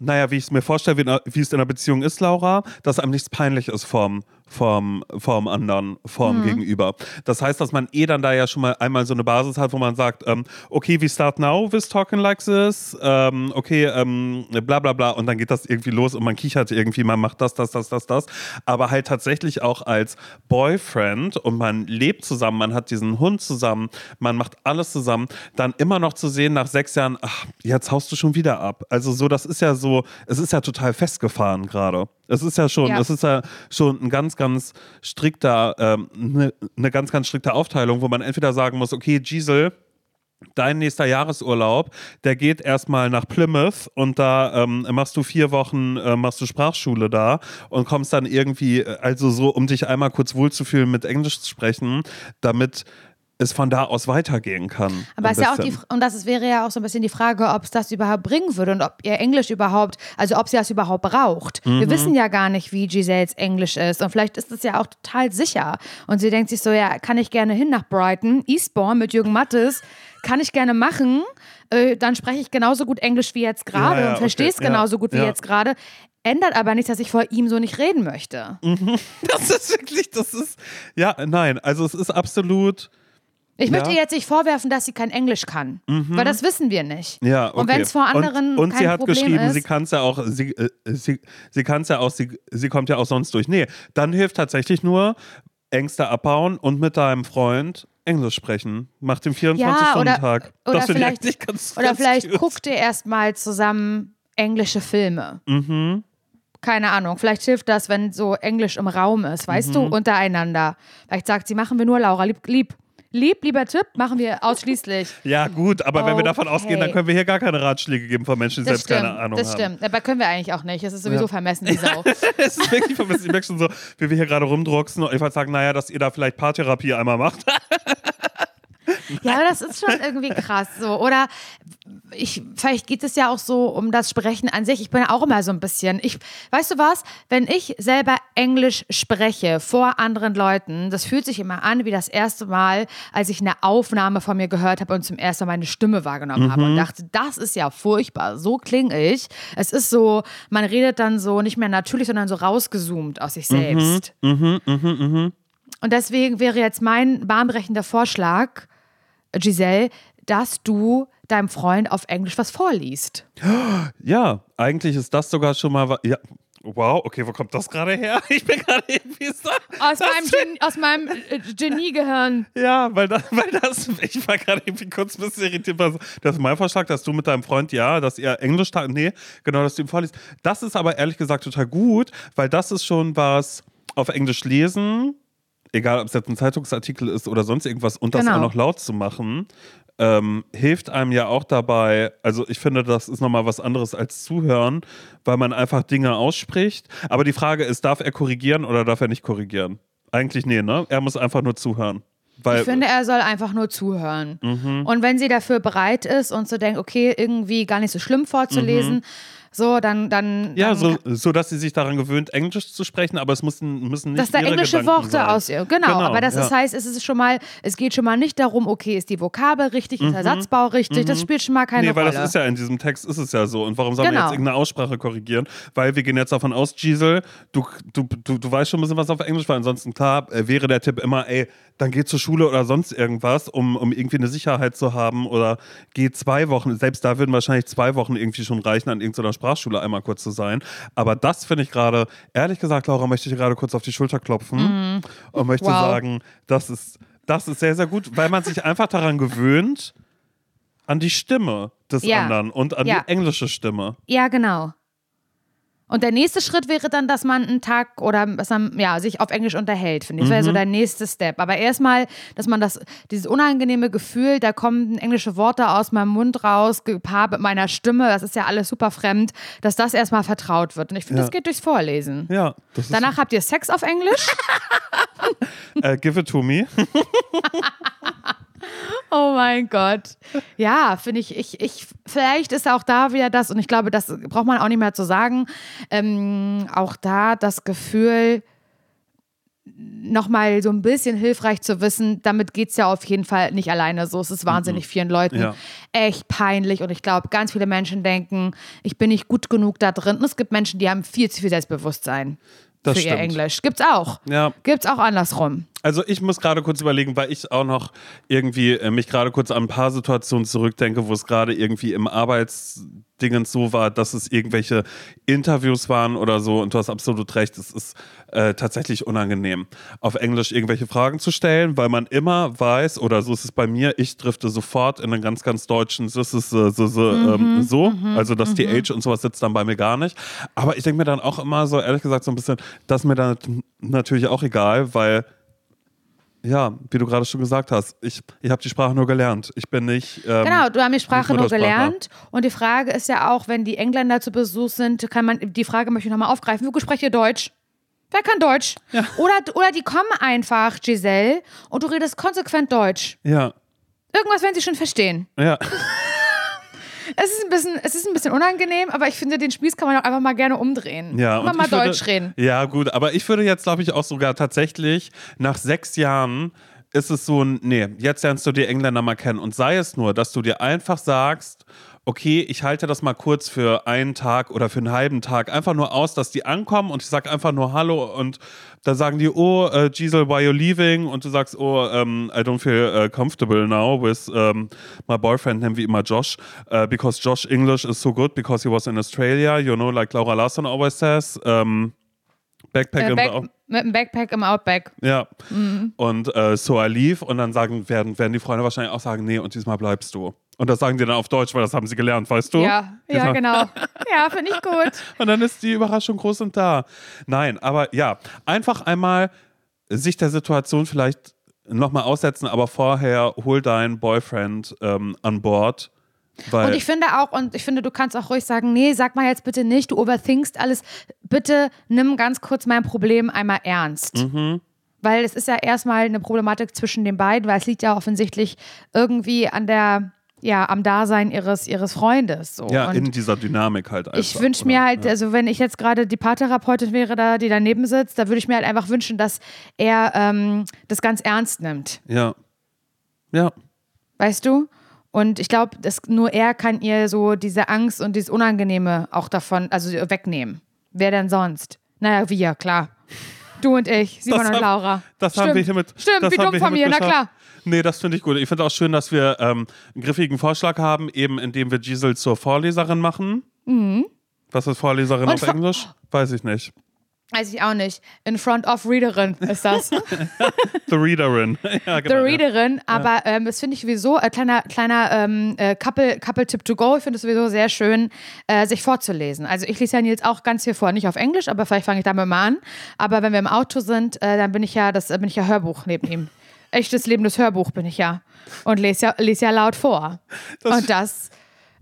naja, wie ich es mir vorstelle, wie, wie, es in einer Beziehung ist, Laura, dass einem nichts peinlich ist vom, vom, vom anderen, vom mhm. Gegenüber. Das heißt, dass man eh dann da ja schon mal einmal so eine Basis hat, wo man sagt, ähm, okay, we start now with talking like this, ähm, okay, ähm, bla bla bla und dann geht das irgendwie los und man kichert irgendwie, man macht das, das, das, das, das. Aber halt tatsächlich auch als Boyfriend und man lebt zusammen, man hat diesen Hund zusammen, man macht alles zusammen, dann immer noch zu sehen nach sechs Jahren, ach, jetzt haust du schon wieder ab. Also so, das ist ja so, es ist ja total festgefahren gerade. Es ist ja schon, ja. es ist ja schon ein ganz, ganz strikter, eine ähm, ne, ne ganz, ganz strikte Aufteilung, wo man entweder sagen muss, okay, Gisel, dein nächster Jahresurlaub, der geht erstmal nach Plymouth und da ähm, machst du vier Wochen, äh, machst du Sprachschule da und kommst dann irgendwie, äh, also so, um dich einmal kurz wohlzufühlen, mit Englisch zu sprechen, damit es von da aus weitergehen kann. Aber ist ja auch die, und das wäre ja auch so ein bisschen die Frage, ob es das überhaupt bringen würde und ob ihr Englisch überhaupt, also ob sie das überhaupt braucht. Mhm. Wir wissen ja gar nicht, wie Giselles Englisch ist und vielleicht ist es ja auch total sicher. Und sie denkt sich so, ja, kann ich gerne hin nach Brighton, Eastbourne mit Jürgen Mattes, kann ich gerne machen. Äh, dann spreche ich genauso gut Englisch wie jetzt gerade ja, ja, und verstehe es okay. genauso ja, gut wie jetzt gerade. Ändert aber nichts, dass ich vor ihm so nicht reden möchte. Mhm. Das ist wirklich, das ist, ja, nein, also es ist absolut ich möchte ihr jetzt nicht vorwerfen, dass sie kein Englisch kann, mhm. weil das wissen wir nicht. Ja, okay. Und wenn es vor anderen und, und kein sie hat Problem geschrieben, ist, sie kann es ja auch, sie, äh, sie, sie kann es ja auch, sie, sie kommt ja auch sonst durch. Nee, dann hilft tatsächlich nur Ängste abbauen und mit deinem Freund Englisch sprechen. Macht den 24-Stunden-Tag. Ja, oder, oder vielleicht, ganz, oder ganz vielleicht guckt ihr erstmal zusammen englische Filme. Mhm keine Ahnung, vielleicht hilft das, wenn so Englisch im Raum ist, weißt mhm. du, untereinander. Vielleicht sagt sie, machen wir nur Laura, lieb, lieb Lieb, lieber Tipp, machen wir ausschließlich. Ja, gut, aber okay. wenn wir davon ausgehen, dann können wir hier gar keine Ratschläge geben von Menschen, die das selbst stimmt, keine Ahnung haben. Das stimmt, aber können wir eigentlich auch nicht. Es ist sowieso ja. vermessen, die Sau. es ist wirklich vermessen. Ich merke schon so, wie wir hier gerade rumdrucksen und wollte sagen, naja, dass ihr da vielleicht Paartherapie einmal macht. Ja, aber das ist schon irgendwie krass so. Oder ich, vielleicht geht es ja auch so um das Sprechen an sich. Ich bin auch immer so ein bisschen. Ich, weißt du was? Wenn ich selber Englisch spreche vor anderen Leuten, das fühlt sich immer an wie das erste Mal, als ich eine Aufnahme von mir gehört habe und zum ersten Mal meine Stimme wahrgenommen mhm. habe und dachte, das ist ja furchtbar. So klinge ich. Es ist so, man redet dann so nicht mehr natürlich, sondern so rausgezoomt aus sich mhm. selbst. Mhm, mh, mh, mh. Und deswegen wäre jetzt mein bahnbrechender Vorschlag, Giselle, dass du deinem Freund auf Englisch was vorliest. Ja, eigentlich ist das sogar schon mal. Ja. Wow, okay, wo kommt das gerade her? Ich bin gerade irgendwie so. Aus meinem, Gen aus meinem äh, Geniegehirn. Ja, weil das, weil das, ich war gerade irgendwie kurz ein bisschen irritiert. Das ist mein Vorschlag, dass du mit deinem Freund, ja, dass ihr Englisch, nee, genau, dass du ihm vorliest. Das ist aber ehrlich gesagt total gut, weil das ist schon was auf Englisch lesen egal ob es jetzt ein Zeitungsartikel ist oder sonst irgendwas, und das genau. auch noch laut zu machen, ähm, hilft einem ja auch dabei. Also ich finde, das ist nochmal was anderes als zuhören, weil man einfach Dinge ausspricht. Aber die Frage ist, darf er korrigieren oder darf er nicht korrigieren? Eigentlich nee, ne? Er muss einfach nur zuhören. Weil, ich finde, er soll einfach nur zuhören. Mhm. Und wenn sie dafür bereit ist und so denkt, okay, irgendwie gar nicht so schlimm vorzulesen, mhm so, dann. dann ja, dann, so, so, dass sie sich daran gewöhnt, Englisch zu sprechen, aber es müssen, müssen nicht. Dass da englische Gedanken Worte sein. aus ihr. Genau, genau, aber das ja. ist, heißt, es ist schon mal, es geht schon mal nicht darum, okay, ist die Vokabel richtig, ist der mhm. Satzbau richtig, mhm. das spielt schon mal keine nee, Rolle. Nee, weil das ist ja in diesem Text ist es ja so. Und warum soll genau. man jetzt irgendeine Aussprache korrigieren? Weil wir gehen jetzt davon aus, Gisel, du, du, du, du weißt schon ein bisschen was auf Englisch, weil ansonsten klar äh, wäre der Tipp immer, ey, dann geh zur Schule oder sonst irgendwas, um, um irgendwie eine Sicherheit zu haben oder geh zwei Wochen, selbst da würden wahrscheinlich zwei Wochen irgendwie schon reichen, an irgendeiner Sprachschule einmal kurz zu sein. Aber das finde ich gerade, ehrlich gesagt, Laura, möchte ich gerade kurz auf die Schulter klopfen mhm. und möchte wow. sagen, das ist, das ist sehr, sehr gut, weil man sich einfach daran gewöhnt, an die Stimme des ja. anderen und an ja. die englische Stimme. Ja, genau. Und der nächste Schritt wäre dann, dass man einen Tag oder dass man ja, sich auf Englisch unterhält, finde ich. Das wäre so mhm. der nächste Step. Aber erstmal, dass man das, dieses unangenehme Gefühl, da kommen englische Worte aus meinem Mund raus, gepaart mit meiner Stimme, das ist ja alles super fremd, dass das erstmal vertraut wird. Und ich finde, ja. das geht durchs Vorlesen. Ja. Danach habt ihr Sex auf Englisch? uh, give it to me. Oh mein Gott. Ja, finde ich, ich, ich, vielleicht ist auch da wieder das, und ich glaube, das braucht man auch nicht mehr zu sagen, ähm, auch da das Gefühl, nochmal so ein bisschen hilfreich zu wissen, damit geht es ja auf jeden Fall nicht alleine so. Es ist wahnsinnig mhm. vielen Leuten ja. echt peinlich und ich glaube, ganz viele Menschen denken, ich bin nicht gut genug da drin. Und es gibt Menschen, die haben viel zu viel Selbstbewusstsein das für stimmt. ihr Englisch. Gibt's auch. Ja. Gibt's auch andersrum. Also ich muss gerade kurz überlegen, weil ich auch noch irgendwie äh, mich gerade kurz an ein paar Situationen zurückdenke, wo es gerade irgendwie im Arbeitsdingens so war, dass es irgendwelche Interviews waren oder so. Und du hast absolut recht, es ist äh, tatsächlich unangenehm, auf Englisch irgendwelche Fragen zu stellen, weil man immer weiß, oder so ist es bei mir, ich drifte sofort in einen ganz, ganz deutschen so, so, so, so, mhm, ähm, so. Mhm, also das mhm. TH und sowas sitzt dann bei mir gar nicht. Aber ich denke mir dann auch immer so, ehrlich gesagt, so ein bisschen, das ist mir dann natürlich auch egal, weil Ja, wie du gerade schon gesagt hast, ich, ich habe die Sprache nur gelernt. Ich bin nicht. Ähm, Genau, du hast die Sprache nur gelernt. Und die Frage ist ja auch, wenn die Engländer zu Besuch sind, kann man, die Frage möchte ich nochmal aufgreifen, gut sprecht ihr Deutsch? Wer kann Deutsch? Oder, oder die kommen einfach, Giselle, und du redest konsequent Deutsch. Ja, Irgendwas werden sie schon verstehen. ja. Es ist ein bisschen, es ist ein bisschen unangenehm, aber ich finde, den Spieß kann man auch einfach mal gerne umdrehen. Ja, Immer und mal würde, Deutsch reden. Ja, gut, aber ich würde jetzt, glaube ich, auch sogar tatsächlich nach sechs Jahren ist es so ein, nee, jetzt lernst du die Engländer mal kennen und sei es nur, dass du dir einfach sagst, okay, ich halte das mal kurz für einen Tag oder für einen halben Tag einfach nur aus, dass die ankommen und ich sage einfach nur Hallo und da sagen die, oh, uh, Giselle, why you leaving? Und du sagst, oh, um, I don't feel uh, comfortable now with um, my boyfriend, nennen wir immer Josh, uh, because Josh English is so good because he was in Australia, you know, like Laura Larson always says. Um, Backpack Äh, im Back, mit dem Backpack im Outback. ja. Mhm. Und äh, so I leave und dann sagen, werden, werden die Freunde wahrscheinlich auch sagen, nee, und diesmal bleibst du. Und das sagen die dann auf Deutsch, weil das haben sie gelernt, weißt du? Ja, ja, sagen- genau. Ja, finde ich gut. Und dann ist die Überraschung groß und da. Nein, aber ja, einfach einmal sich der Situation vielleicht nochmal aussetzen, aber vorher hol deinen Boyfriend ähm, an Bord. Weil, Und ich finde auch, und ich finde, du kannst auch ruhig sagen, nee, sag mal jetzt bitte nicht, du overthinkst alles. Bitte nimm ganz kurz mein Problem einmal ernst. Mhm. Weil es ist ja erstmal eine Problematik zwischen den beiden, weil es liegt ja offensichtlich irgendwie an der, ja, am Dasein ihres, ihres Freundes. So. ja, und in dieser Dynamik halt einfach. ich wünsche mir halt, also wenn ich jetzt gerade die Paartherapeutin wäre, da, die daneben sitzt, da würde ich mir halt einfach wünschen, dass er ähm, das ganz ernst nimmt. Ja. Ja. Weißt du? Und ich glaube, dass nur er kann ihr so diese Angst und dieses Unangenehme auch davon, also wegnehmen. Wer denn sonst? Naja, wir, klar. Du und ich, Simon Das und Laura. Das Stimmt. haben wir hiermit. Stimmt, das wie dumm von mir, hiermit na geschafft. klar. Nee, das finde ich gut. Ich finde auch schön, dass wir ähm, einen griffigen Vorschlag haben, eben indem wir Giselle zur Vorleserin machen. Was ist Vorleserin Und auf Englisch? Weiß ich nicht. Weiß ich auch nicht. In front of Readerin ist das. The Readerin. ja, The genau. ja. Readerin, aber ähm, das finde ich sowieso, äh, kleiner, kleiner ähm, äh, Couple, Couple Tip to go, ich finde es sowieso sehr schön, äh, sich vorzulesen. Also ich lese ja Nils auch ganz viel vor, nicht auf Englisch, aber vielleicht fange ich damit mal an. Aber wenn wir im Auto sind, äh, dann bin ich ja, das äh, bin ich ja Hörbuch neben ihm. Echtes lebendes Hörbuch bin ich ja. Und lese ja, lese ja laut vor. Das- Und das.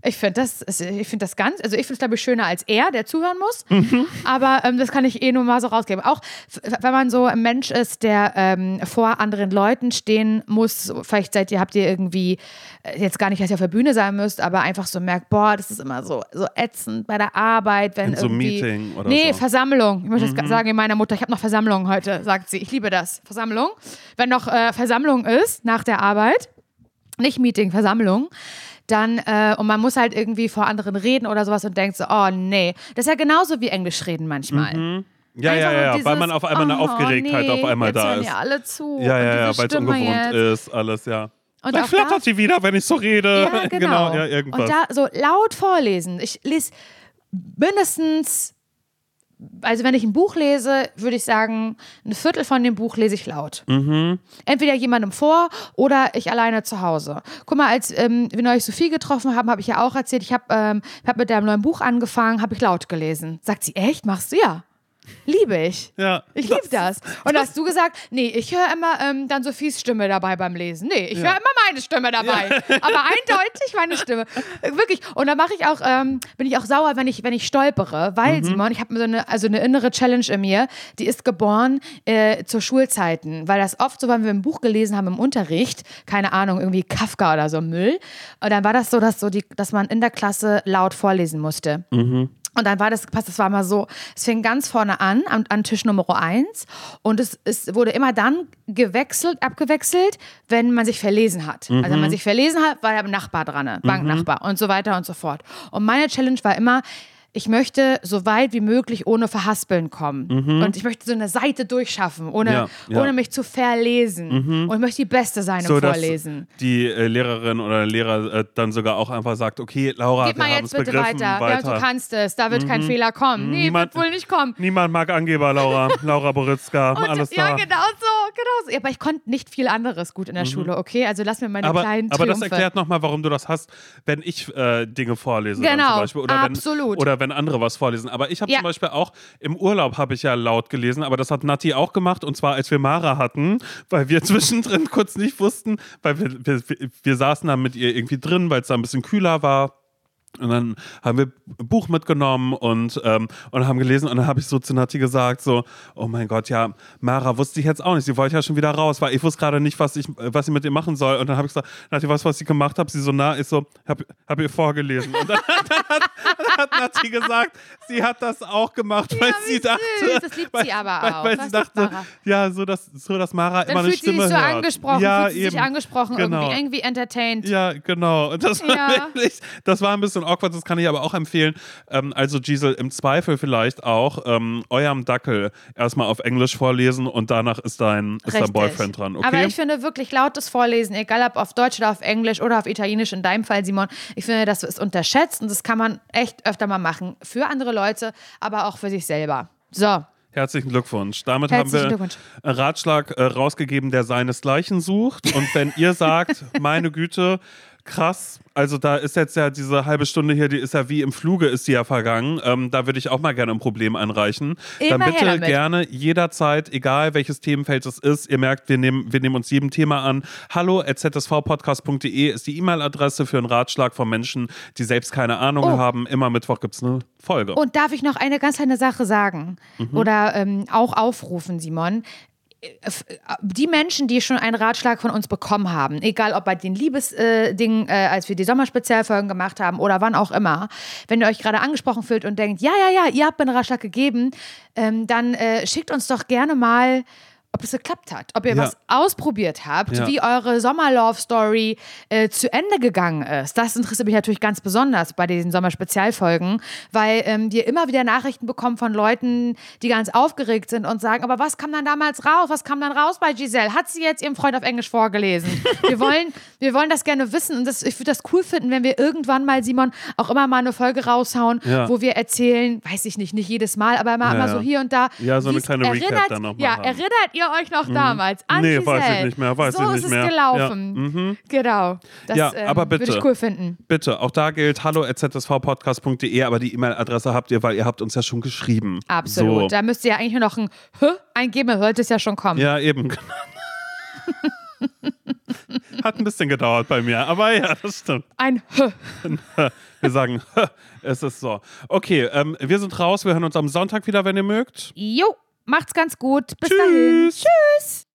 Ich finde das, ich finde das ganz, also ich finde es glaube ich schöner als er, der zuhören muss. Mhm. Aber ähm, das kann ich eh nur mal so rausgeben. Auch wenn man so ein Mensch ist, der ähm, vor anderen Leuten stehen muss, so, vielleicht seid ihr, habt ihr irgendwie, äh, jetzt gar nicht, dass ihr auf der Bühne sein müsst, aber einfach so merkt, boah, das ist immer so, so ätzend bei der Arbeit, wenn In so irgendwie. Meeting oder nee, so. Mhm. Versammlung. Ich möchte das sagen, meiner Mutter, ich habe noch Versammlung heute, sagt sie. Ich liebe das. Versammlung. Wenn noch äh, Versammlung ist nach der Arbeit, nicht Meeting, Versammlung, dann, äh, und man muss halt irgendwie vor anderen reden oder sowas und denkt so, oh nee. Das ist ja genauso wie Englisch reden manchmal. Ja, ja, Einfach ja, ja, weil man dieses, auf einmal eine oh, Aufgeregtheit nee, auf einmal da ist. Ja, alle zu. Ja, ja, ja, weil es ungewohnt jetzt. ist, alles, ja. Und Vielleicht auch da- flattert sie wieder, wenn ich so rede. Ja, genau. ja, irgendwas. Und da so laut vorlesen. Ich lese mindestens, also wenn ich ein Buch lese, würde ich sagen, ein Viertel von dem Buch lese ich laut. Mhm. Entweder jemandem vor oder ich alleine zu Hause. Guck mal, als ähm, wir neulich Sophie getroffen haben, habe ich ja auch erzählt, ich habe ähm, hab mit einem neuen Buch angefangen, habe ich laut gelesen. Sagt sie, echt? Machst du ja? Liebe ich. ja. Ich liebe das. Und da hast du gesagt, nee, ich höre immer ähm, dann Sophies Stimme dabei beim Lesen. Nee, ich höre immer meine Stimme dabei. Aber eindeutig meine Stimme. Äh, Wirklich. Und da mache ich auch, ähm, bin ich auch sauer, wenn ich, wenn ich stolpere, Mhm. weil, Simon, ich habe so eine, also eine innere Challenge in mir, die ist geboren äh, zu Schulzeiten. Weil das oft so, wenn wir ein Buch gelesen haben im Unterricht, keine Ahnung, irgendwie Kafka oder so Müll. Und dann war das so, dass, so die, dass man in der Klasse laut vorlesen musste. Und dann war das, passt, das war mal so, es fing ganz vorne an, an, an Tisch Nummer eins. Und es, es wurde immer dann gewechselt, abgewechselt, wenn man sich verlesen hat. Also wenn man sich verlesen hat, war der Nachbar dran, ne? Banknachbar und so weiter und so fort. Und meine Challenge war immer, ich möchte so weit wie möglich ohne Verhaspeln kommen. Und ich möchte so eine Seite durchschaffen, ohne, Ja, ja. ohne mich zu verlesen. Und ich möchte die Beste sein im so, dass Vorlesen. die äh, Lehrerin oder Lehrer äh, dann sogar auch einfach sagt, okay, Laura, Gib mal jetzt bitte weiter. weiter. Ja, du kannst es. Da wird kein Fehler kommen. Nee, Niemand- wird wohl nicht kommen. Niemand mag Angeber, Laura. Laura Boritzka, Und, alles ja, da. genau so, genau. so. Ja, aber ich konnte nicht viel anderes gut in der Schule, okay? Also lass mir meine Mhm. aber, kleinen aber das erklärt nochmal, warum du das hast, wenn ich äh, Dinge vorlese. Genau, zum Beispiel. Oder absolut. Wenn, oder wenn andere was vorlesen. Aber ich habe Ja. zum Beispiel auch im Urlaub habe ich ja laut gelesen, aber das hat Nati auch gemacht und zwar als wir Mara hatten, weil wir zwischendrin kurz nicht wussten, weil wir, wir, wir saßen da mit ihr irgendwie drin, weil es da ein bisschen kühler war. Und dann haben wir ein Buch mitgenommen und, ähm, und haben gelesen. Und dann habe ich so zu Nati gesagt: so, oh mein Gott, ja, Mara wusste ich jetzt auch nicht. Sie wollte ja schon wieder raus, weil ich wusste gerade nicht, was ich, was ich mit ihr machen soll. Und dann habe ich gesagt, Nati, weißt du, was ich gemacht habe? Sie so nah ist so, hab, hab ihr vorgelesen. Und dann, dann, hat, dann hat Nati gesagt, sie hat das auch gemacht, weil wie sie dachte. süß. Das liebt weil, sie aber weil, auch. Weil Das sie dachte, ja, so dass, so, dass Mara Dann immer eine fühlt sie Stimme sich so hört. angesprochen, ja, fühlt sie eben. sich angesprochen, Genau. irgendwie, irgendwie entertained. Ja, genau. Und das war Ja. wirklich, das war ein bisschen awkward, das kann ich aber auch empfehlen. Ähm, also Giselle, im Zweifel vielleicht auch ähm, eurem Dackel erstmal auf Englisch vorlesen und danach ist dein, ist dein. Boyfriend dran, okay? Aber ich finde wirklich lautes Vorlesen, egal ob auf Deutsch oder auf Englisch oder auf Italienisch, in deinem Fall, Simon, ich finde, das ist unterschätzt und das kann man echt öfter mal machen. Für andere Leute, aber auch für sich selber. So, Herzlichen Glückwunsch. Damit Herzlichen haben wir einen Ratschlag äh, rausgegeben, der seinesgleichen sucht. Und wenn ihr sagt, meine Güte, krass, also da ist jetzt ja diese halbe Stunde hier, die ist ja wie im Fluge, ist die ja vergangen. Ähm, da würde ich auch mal gerne ein Problem einreichen. Dann Immer her bitte damit. gerne jederzeit, egal welches Themenfeld es ist. Ihr merkt, wir nehmen, wir nehmen uns jedem Thema an. Hallo zsvpodcast.de ist die E-Mail-Adresse für einen Ratschlag von Menschen, die selbst keine Ahnung Oh. haben. Immer Mittwoch gibt es eine Folge. Und darf ich noch eine ganz kleine Sache sagen Mhm. oder ähm, auch aufrufen, Simon? F- Die Menschen, die schon einen Ratschlag von uns bekommen haben, egal ob bei den Liebesdingen, äh, als wir die Sommerspezialfolgen gemacht haben oder wann auch immer, wenn ihr euch gerade angesprochen fühlt und denkt, ja, ja, ja, ihr habt mir einen Ratschlag gegeben, ähm, dann äh, schickt uns doch gerne mal, ob es geklappt hat, ob ihr Ja. was ausprobiert habt, Ja. wie eure Sommerlove-Story äh, zu Ende gegangen ist. Das interessiert mich natürlich ganz besonders bei diesen Sommerspezialfolgen, weil ähm, wir immer wieder Nachrichten bekommen von Leuten, die ganz aufgeregt sind und sagen, aber was kam dann damals raus? Was kam dann raus bei Giselle? Hat sie jetzt ihrem Freund auf Englisch vorgelesen? Wir wollen, wir wollen das gerne wissen und das, ich würde das cool finden, wenn wir irgendwann mal, Simon, auch immer mal eine Folge raushauen, Ja. wo wir erzählen, weiß ich nicht, nicht jedes Mal, aber immer ja. so hier und da. Ja, so eine kleine Recap erinnert, dann noch mal Ja, haben. Erinnert ihr euch noch damals an Nee, weiß ich nicht mehr, weiß so ich nicht ist es mehr. gelaufen. Ja, mhm. Genau. Das Ja, ähm, aber bitte. würde ich cool finden. Bitte, auch da gilt hallo zsvpodcast.de, aber die E-Mail-Adresse habt ihr, weil ihr habt uns ja schon geschrieben. Absolut. So. Da müsst ihr ja eigentlich nur noch ein H eingeben, dann sollte es ja schon kommen. Ja, eben. Hat ein bisschen gedauert bei mir, aber ja, das stimmt. Ein H. Wir sagen, es ist so. Okay, ähm, wir sind raus. Wir hören uns am Sonntag wieder, wenn ihr mögt. Jo, macht's ganz gut. Bis Tschüss. dahin. Tschüss.